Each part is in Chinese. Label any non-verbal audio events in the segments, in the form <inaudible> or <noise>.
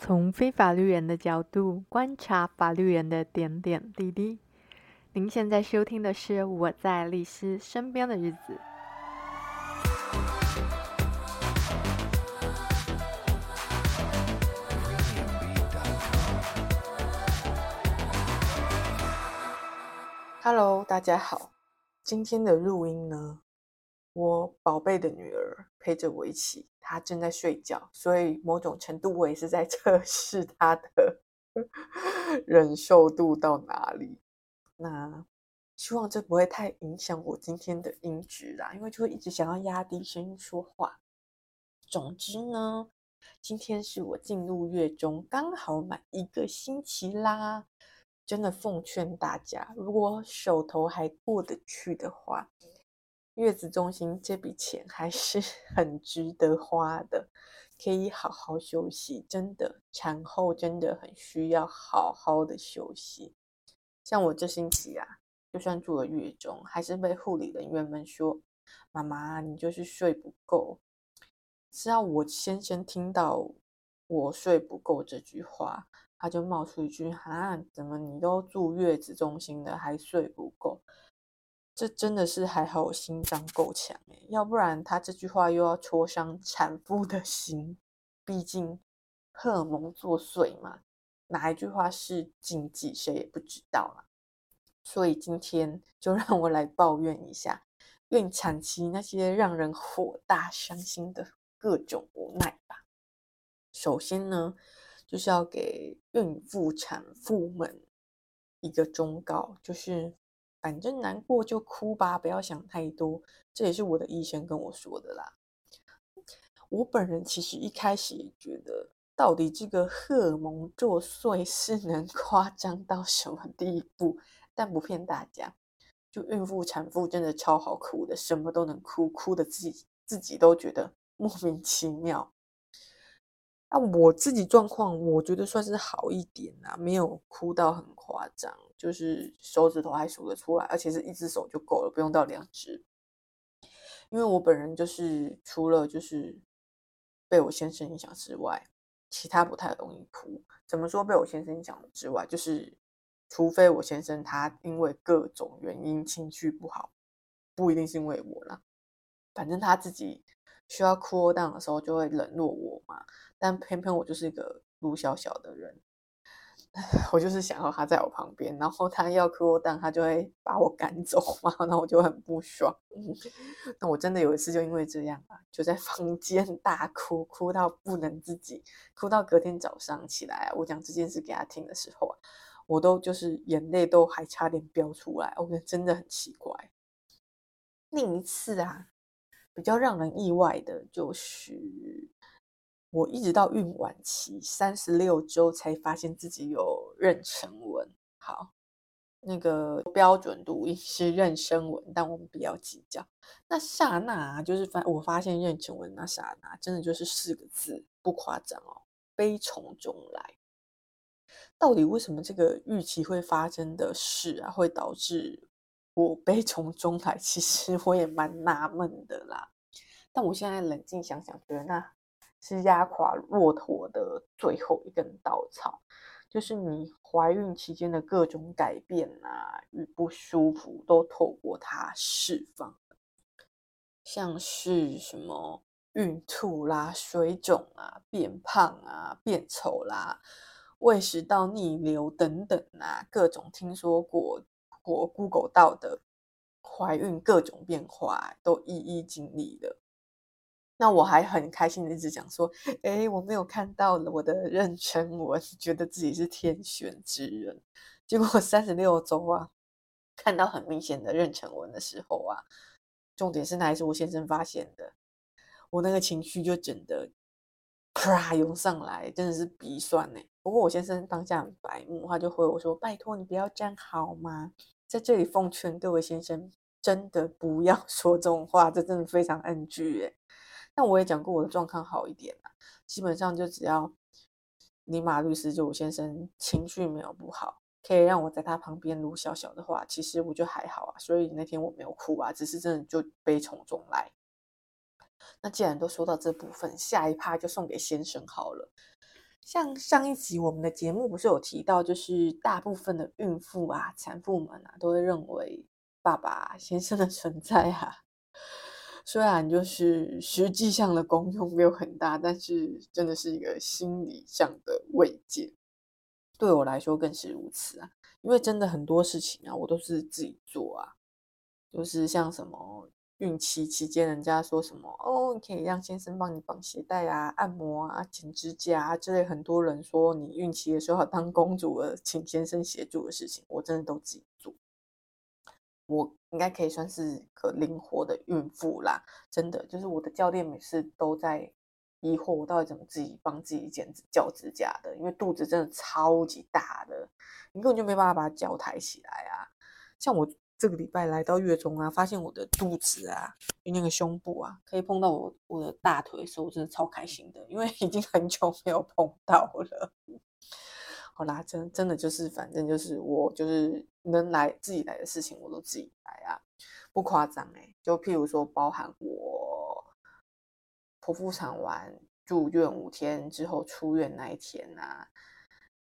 从非法律人的角度观察法律人的点点滴滴。您现在收听的是《我在律师身边的日子》。Hello，大家好。今天的录音呢，我宝贝的女儿陪着我一起。她正在睡觉，所以某种程度我也是在 <laughs> 测试她的 <laughs> 忍受度到哪里。那希望这不会太影响我今天的音质啦，因为就会一直想要压低声音说话。总之呢，今天是我进入月中刚好满一个星期啦。真的奉劝大家，如果手头还过得去的话。月子中心这笔钱还是 <laughs> 很值得花的，可以好好休息。真的，产后真的很需要好好的休息。像我这星期啊，就算住了月中，还是被护理人员们说：“妈妈，你就是睡不够。”只要我先生听到我睡不够这句话，他就冒出一句：“啊，怎么你都住月子中心了，还睡不够？”这真的是还好，我心脏够强诶，要不然他这句话又要戳伤产妇的 <laughs> 心。毕竟荷尔蒙作祟嘛，哪一句话是禁忌，谁也不知道啊。所以今天就让我来抱怨一下孕产期那些让人火大、伤心的各种无奈吧。首先呢，就是要给孕妇、产妇们一个忠告，就是。反正难过就哭吧，不要想太多。这也是我的医生跟我说的啦。我本人其实一开始也觉得，到底这个荷尔蒙作祟是能 <laughs> 夸张到什么地步？但不骗大家，就孕妇、产妇真的超好哭的，什么都能哭，哭的自己自己都觉得莫名其妙。那我自己状况，我觉得算是好一点啊，没有哭到很夸张。就是手指头还数得出来，而且是一只手就够了，不用到两只。因为我本人就是除了就是被我先生影响之外，其他不太容易哭。怎么说被我先生影响之外，就是除非我先生他因为各种原因情绪不好，不一定是因为我啦，反正他自己需要 cool down 的时候就会冷落我嘛。但偏偏我就是一个鲁小小的人。<laughs> 我就是想要他在我旁边，然后他要 cool down，他就会把我赶走嘛，<laughs> 那我就很不爽。<laughs> 那我真的有一次就因为这样啊，就在房间大哭，哭到不能自己，哭到隔天早上起来，我讲这件事给他听的时候啊，我都就是眼泪都还差点飙出来，我觉得真的很奇怪。另一次啊，比较让人意外的就是。我一直到孕晚期三十六周才发现自己有妊娠纹。好，那个标准读是妊娠纹，但我们不要计较。那刹那就是发我发现妊娠纹那刹那，真的就是四个字，不夸张哦，悲从中来。到底为什么这个预期会发生的事啊，会导致我悲从中来？其实我也蛮纳闷的啦。但我现在冷静想想，觉得那。是压垮骆驼的最后一根稻草，就是你怀孕期间的各种改变啊与不舒服，都透过它释放，像是什么孕吐啦、水肿啊、变胖啊、变丑啦、胃食道逆流等等啊，各种听说过我 Google 到的怀孕各种变化，都一一经历了。那我还很开心的一直讲说，诶，我没有看到我的妊娠纹，觉得自己是天选之人。结果三十六周啊，看到很明显的妊娠纹的时候啊，重点是那还是我先生发现的，我那个情绪就整的啪涌上来，真的是鼻酸呢。不过我先生当下很白目，他就回我说：“拜托你不要这样好吗？”在这里奉劝各位先生，真的不要 <laughs> 说这种话，这真的非常 NG 诶。但我也讲过我的状况好一点啦，基本上就只要尼玛律师就我先生情绪没有不好，可以让我在他旁边撸小小的话，其实我就还好啊。所以那天我没有哭啊，只是真的就悲从中来。那既然都说到这部分，下一趴就送给先生好了。像上一集我们的节目不是有提到，就是大部分的孕妇啊、产妇们啊，都会认为爸爸先生的存在啊，<laughs> 虽然就是实际上的功用没有很大，但是真的是一个心理上的慰藉。对我来说更是如此啊，因为真的很多事情啊，我都是自己做啊，就是像什么孕期期间，人家说什么哦，你可以让先生帮你绑鞋带啊、按摩啊、剪指甲啊之类，很多人说你孕期的时候当公主了，请先生协助的事情，我真的都自己做。我应该可以算是个灵活的孕妇啦，真的，就是我的教练每次都在。疑惑我到底怎么自己帮自己剪脚指甲的？因为肚子真的超级大的，你根本就没办法把脚抬起来啊！像我这个礼拜来到月中啊，发现我的肚子啊，那个胸部啊，可以碰到我我的大腿的时候，我真的超开心的，因为已经很久没有碰到了。<laughs> 好啦，真真的就是，反正就是我就是能来自己来的事情，我都自己来啊，不夸张哎，就譬如说，包含我。剖腹产完住院五天之后出院那一天啊，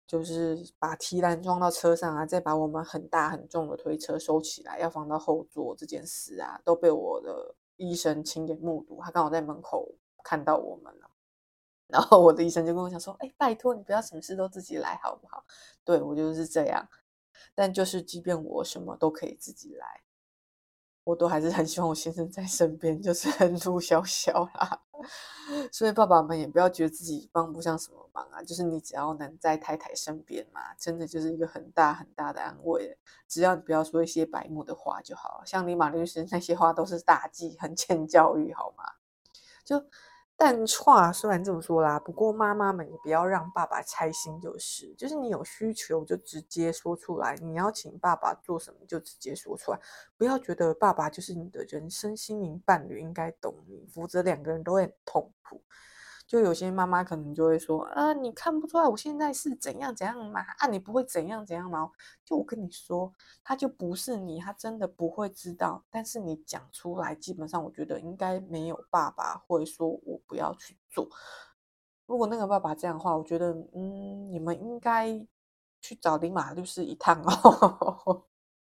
就是把提篮装到车上啊，再把我们很大很重的推车收起来，要放到后座这件事啊，都被我的医生亲眼目睹。他刚好在门口看到我们了，<laughs> 然后我的医生就跟我讲说：“哎，拜托你不要什么事都自己来好不好？”对，我就是这样，但就是即便我什么都可以自己来。我都还是很希望我先生在身边，就是 <laughs> 很小小啦。所以爸爸们也不要觉得自己帮不上什么忙啊，就是你只要能在太太身边嘛，真的就是一个很大很大的安慰。只要你不要说一些白目的话就好，像你马律师那些话都是大忌，很欠教育，好吗？就。但话虽然这么说啦，不过妈妈们也不要让爸爸拆心，就是，就是你有需求就直接说出来，你要请爸爸做什么就直接说出来，不要觉得爸爸就是你的人生心灵伴侣，应该懂你，否则两个人都会很痛苦。就有些妈妈可能就会说啊，你看不出来我现在是怎样怎样嘛？啊，你不会怎样怎样吗？就我跟你说，他就不是你，他真的不会知道。但是你讲出来，基本上我觉得应该没有爸爸会说我不要去做。如果那个爸爸这样的话，我觉得嗯，你们应该去找李马律师一趟哦。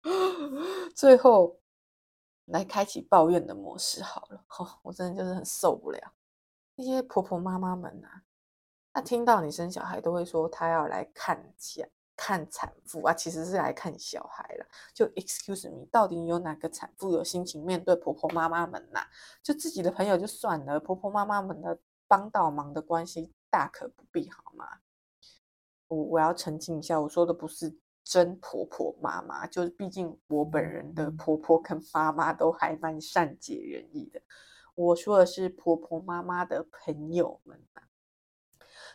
<laughs> 最后来开启抱怨的模式好了，<laughs> 我真的就是很受不了。那些婆婆妈妈们啊，那听到你生小孩都会说她要来看产看产妇啊，其实是来看小孩了。就 excuse me，到底有哪个产妇有心情面对婆婆妈妈们呐、啊？就自己的朋友就算了，婆婆妈妈们的帮倒忙的关系大可不必，好吗？我我要澄清一下，我说的不是真婆婆妈妈，就是毕竟我本人的婆婆跟妈妈都还蛮善解人意的。我说的是婆婆妈妈的朋友们，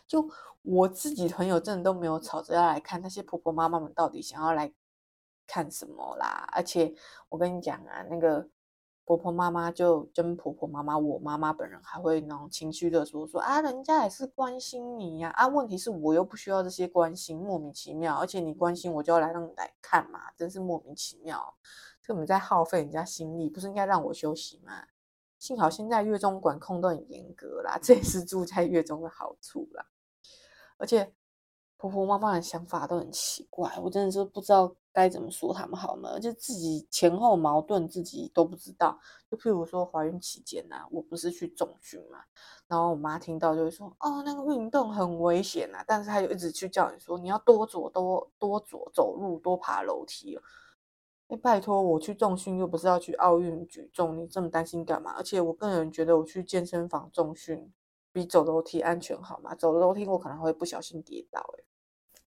就我自己朋友真的都没有吵着要来看那些婆婆妈妈们到底想要来看什么啦。而且我跟你讲啊，那个婆婆妈妈就真婆婆妈妈，我妈妈本人还会那种情绪的说说啊，人家也是关心你呀啊，问题是我又不需要这些关心，莫名其妙。而且你关心我就要来让你来看嘛，真是莫名其妙。这我们在耗费人家心力，不是应该让我休息吗？幸好现在月中管控都很严格啦，这也是住在月中的好处啦。而且婆婆妈妈的想法都很奇怪，我真的是不知道该怎么说他们好呢。就自己前后矛盾，自己都不知道。就譬如说怀孕期间啊，我不是去重训嘛，然后我妈听到就会说：“哦，那个运动很危险啊！”但是她就一直去叫你说：“你要多走多多走走路，多爬楼梯。”哎，拜托，我去重训又不是要去奥运举重，你这么担心干嘛？而且我个人觉得，我去健身房重训比走楼梯安全好嘛？走楼梯我可能会不小心跌倒。哎，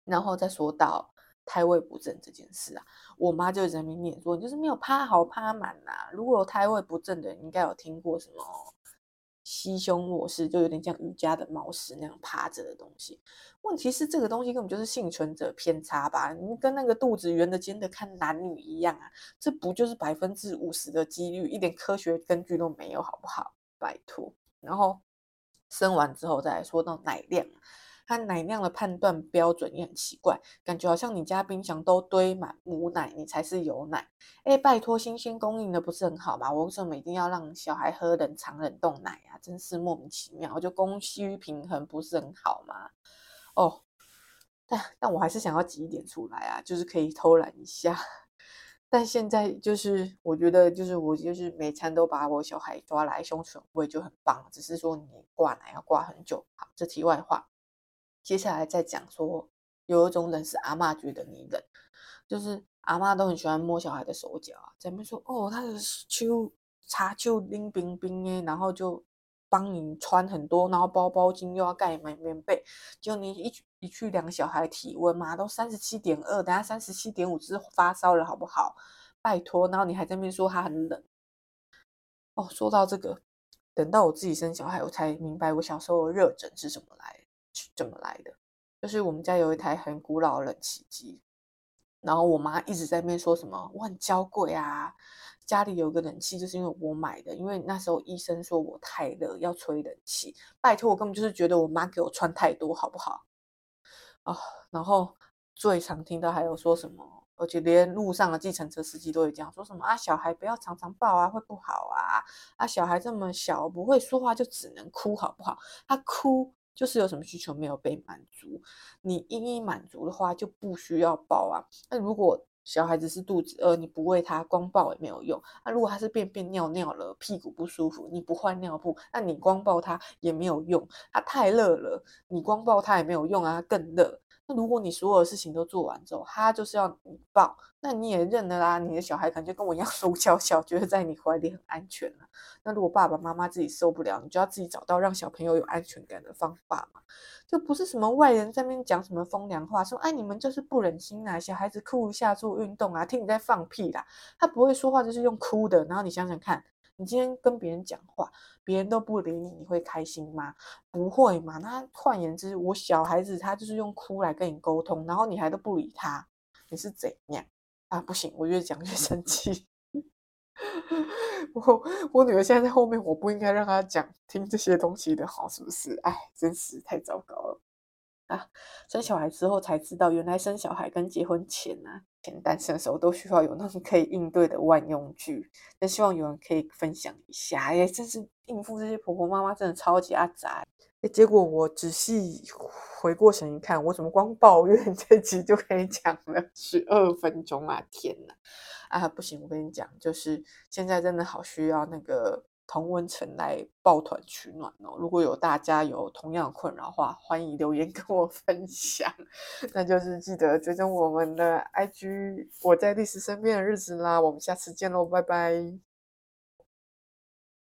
然后再说到胎位不正这件事啊，我妈就人民念说，你就是没有趴好趴满呐、啊。如果有胎位不正的你，应该有听过什么？吸胸卧式就有点像瑜伽的猫式那样趴着的东西。问题是这个东西根本就是幸存者偏差吧？你跟那个肚子圆的尖的看男女一样啊？这不就是百分之五十的几率，一点科学根据都没有，好不好？拜托。然后生完之后再来说到奶量。他奶量的判断标准也很奇怪，感觉好像你家冰箱都堆满母奶，你才是有奶。哎，拜托，新鲜供应的不是很好吗？我为什么一定要让小孩喝冷藏冷冻奶啊？真是莫名其妙，就供需平衡不是很好吗？哦，但但我还是想要挤一点出来啊，就是可以偷懒一下。<laughs> 但现在就是我觉得，就是我就是每餐都把我小孩抓来胸唇喂就很棒，只是说你挂奶要挂很久。好，这题外话，接下来再讲说，有一种冷是阿嬷觉得你冷，就是阿嬷都很喜欢摸小孩的手脚啊，在那边说哦，他的秋茶就冰冰冰耶，然后就。帮你穿很多，然后包包巾又要盖满棉被，就你一一去量小孩体温嘛，都三十七点二，等下三十七点五，只是发烧了好不好？拜托，然后你还在那边说他很冷。哦，说到这个，等到我自己生小孩，我才明白我小时候的热疹是什么来，怎么来的。就是我们家有一台很古老的冷气机，然后我妈一直在那边说什么我很娇贵啊。家里有个冷气，就是因为我买的，因为那时候医生说我太热要吹冷气。拜托，我根本就是觉得我妈给我穿太多，好不好？啊、哦，然后最常听到还有说什么，而且连路上的计程车司机都会这样说什么啊，小孩不要常常抱啊，会不好啊。啊，小孩这么小不会说话，就只能哭，好不好？他哭就是有什么需求没有被满足，你一一满足的话就不需要抱啊。那如果小孩子是肚子饿，你不喂他，光抱也没有用。那、如果他是便便尿尿了，屁股不舒服，你不换尿布，那你光抱他也没有用。他太热了，你光抱他也没有用啊，更热。那如果你所有的事情都做完之后，他就是要你抱，那你也认了啦。你的小孩可能就跟我一样，<laughs> 手小小，觉得在你怀里很安全了。那如果爸爸妈妈自己受不了，你就要自己找到让小朋友有安全感的方法嘛。就不是什么外人在那边讲什么风凉话，说哎你们就是不忍心啊，小孩子哭一下做运动啊，听你在放屁啦。他不会说话就是用哭的，然后你想想看，你今天跟别人讲话，别人都不理你，你会开心吗？不会嘛。那换言之，我小孩子他就是用哭来跟你沟通，然后你还都不理他，你是怎样啊？不行，我越讲越 <laughs> 生气。我我女儿现在在后面，我不应该让她讲听这些东西的好，是不是？哎，真是太糟糕了啊！生小孩之后才知道，原来生小孩跟结婚前啊，前单身的时候都需要有那种可以应对的万用具。那希望有人可以分享一下。哎，真是应付这些婆婆妈妈真的超级阿杂。哎，结果我仔细回过神一看，我怎么光抱怨这集就可以讲了十二分钟啊！天哪！啊，不行！我跟你讲，就是现在真的好需要那个同温层来抱团取暖哦。如果有大家有同样困扰的话，欢迎留言跟我 <laughs> 分享。那就是记得追踪我们的 IG，我在历史身边的日子啦。我们下次见喽，拜拜。